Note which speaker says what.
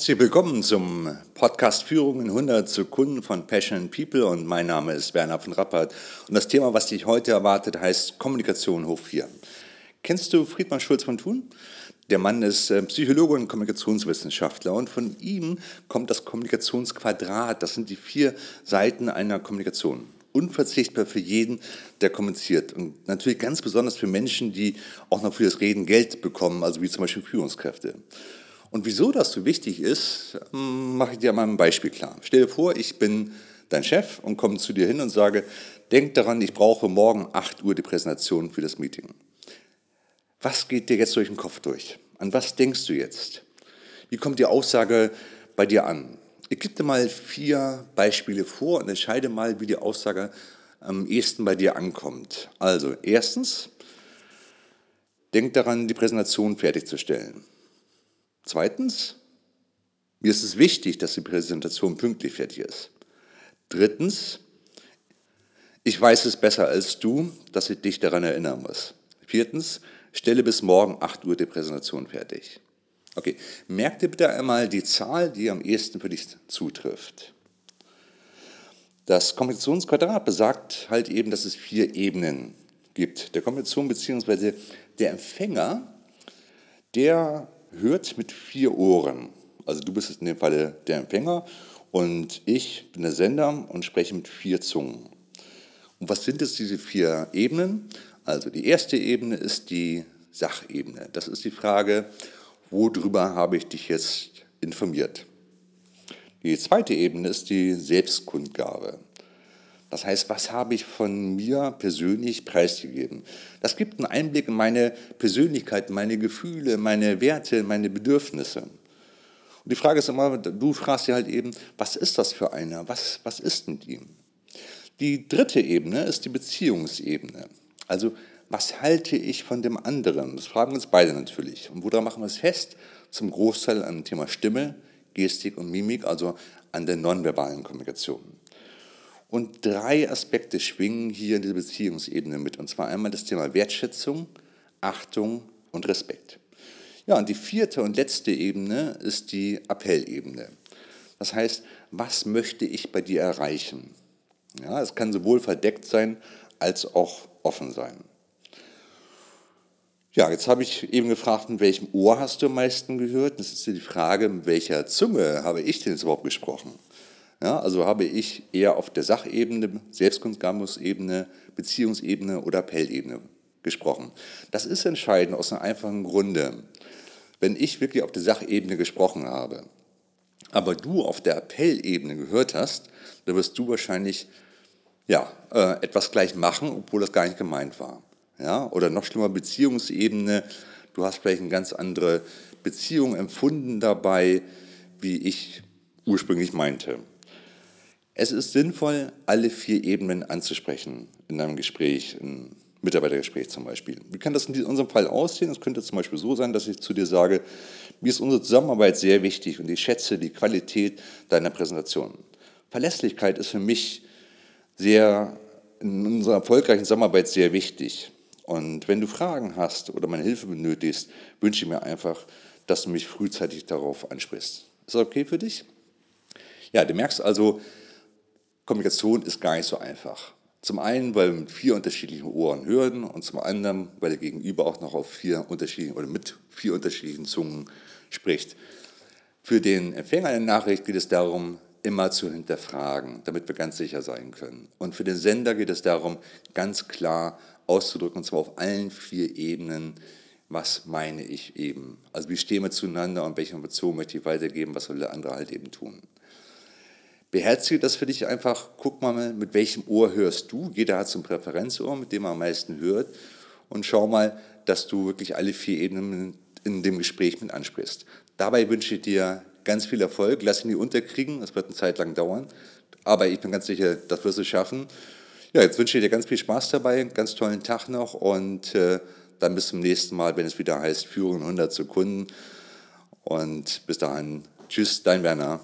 Speaker 1: Herzlich willkommen zum Podcast Führung in 100 Sekunden von Passion People und mein Name ist Werner von Rappert und das Thema, was dich heute erwartet, heißt Kommunikation hoch 4. Kennst du Friedmann Schulz von Thun? Der Mann ist äh, Psychologe und Kommunikationswissenschaftler und von ihm kommt das Kommunikationsquadrat. Das sind die vier Seiten einer Kommunikation. Unverzichtbar für jeden, der kommuniziert. Und natürlich ganz besonders für Menschen, die auch noch für das Reden Geld bekommen, also wie zum Beispiel Führungskräfte. Und wieso das so wichtig ist, hm, mache ich dir mal ein Beispiel klar. Stell dir vor, ich bin dein Chef und komme zu dir hin und sage, denk daran, ich brauche morgen 8 Uhr die Präsentation für das Meeting. Was geht dir jetzt durch den Kopf durch? An was denkst du jetzt? Wie kommt die Aussage bei dir an? Ich gebe dir mal vier Beispiele vor und entscheide mal, wie die Aussage am ehesten bei dir ankommt. Also, erstens, denk daran, die Präsentation fertigzustellen. Zweitens, mir ist es wichtig, dass die Präsentation pünktlich fertig ist. Drittens, ich weiß es besser als du, dass ich dich daran erinnern muss. Viertens, stelle bis morgen 8 Uhr die Präsentation fertig. Okay, merk dir bitte einmal die Zahl, die am ehesten für dich zutrifft. Das Kommunikationsquadrat besagt halt eben, dass es vier Ebenen gibt. Der Kommunikation bzw. der Empfänger, der hört mit vier Ohren. Also du bist in dem Falle der Empfänger und ich bin der Sender und spreche mit vier Zungen. Und was sind jetzt diese vier Ebenen? Also die erste Ebene ist die Sachebene. Das ist die Frage, worüber habe ich dich jetzt informiert? Die zweite Ebene ist die Selbstkundgabe. Das heißt, was habe ich von mir persönlich preisgegeben? Das gibt einen Einblick in meine Persönlichkeit, meine Gefühle, meine Werte, meine Bedürfnisse. Und die Frage ist immer, du fragst dir halt eben, was ist das für einer? Was, was ist denn die? Die dritte Ebene ist die Beziehungsebene. Also, was halte ich von dem anderen? Das fragen uns beide natürlich. Und woran machen wir es fest? Zum Großteil an dem Thema Stimme, Gestik und Mimik, also an der nonverbalen Kommunikation. Und drei Aspekte schwingen hier in der Beziehungsebene mit. Und zwar einmal das Thema Wertschätzung, Achtung und Respekt. Ja, und die vierte und letzte Ebene ist die Appellebene. Das heißt, was möchte ich bei dir erreichen? Ja, es kann sowohl verdeckt sein als auch offen sein. Ja, jetzt habe ich eben gefragt, mit welchem Ohr hast du am meisten gehört? Das ist die Frage, mit welcher Zunge habe ich denn jetzt überhaupt gesprochen? Ja, also habe ich eher auf der Sachebene, Selbstkunstgabungsebene, Beziehungsebene oder Appellebene gesprochen. Das ist entscheidend aus einem einfachen Grunde. Wenn ich wirklich auf der Sachebene gesprochen habe, aber du auf der Appellebene gehört hast, dann wirst du wahrscheinlich ja, äh, etwas gleich machen, obwohl das gar nicht gemeint war. Ja? Oder noch schlimmer, Beziehungsebene. Du hast vielleicht eine ganz andere Beziehung empfunden dabei, wie ich ursprünglich meinte. Es ist sinnvoll, alle vier Ebenen anzusprechen in einem Gespräch, ein Mitarbeitergespräch zum Beispiel. Wie kann das in unserem Fall aussehen? Es könnte zum Beispiel so sein, dass ich zu dir sage, mir ist unsere Zusammenarbeit sehr wichtig und ich schätze die Qualität deiner Präsentation. Verlässlichkeit ist für mich sehr in unserer erfolgreichen Zusammenarbeit sehr wichtig. Und wenn du Fragen hast oder meine Hilfe benötigst, wünsche ich mir einfach, dass du mich frühzeitig darauf ansprichst. Ist das okay für dich? Ja, du merkst also, Kommunikation ist gar nicht so einfach. Zum einen, weil wir mit vier unterschiedlichen Ohren hören und zum anderen, weil der Gegenüber auch noch auf vier unterschiedlichen oder mit vier unterschiedlichen Zungen spricht. Für den Empfänger einer Nachricht geht es darum, immer zu hinterfragen, damit wir ganz sicher sein können. Und für den Sender geht es darum, ganz klar auszudrücken, und zwar auf allen vier Ebenen, was meine ich eben. Also wie stehen wir zueinander und welche Informationen möchte ich weitergeben, was soll der andere halt eben tun. Beherzige das für dich einfach, guck mal, mit welchem Ohr hörst du. Jeder hat so ein Präferenzohr, mit dem er am meisten hört. Und schau mal, dass du wirklich alle vier Ebenen in dem Gespräch mit ansprichst. Dabei wünsche ich dir ganz viel Erfolg. Lass ihn nie unterkriegen, das wird eine Zeit lang dauern. Aber ich bin ganz sicher, das wirst du schaffen. Ja, jetzt wünsche ich dir ganz viel Spaß dabei, ganz tollen Tag noch und äh, dann bis zum nächsten Mal, wenn es wieder heißt Führung in 100 Sekunden. Und bis dahin, tschüss, dein Werner.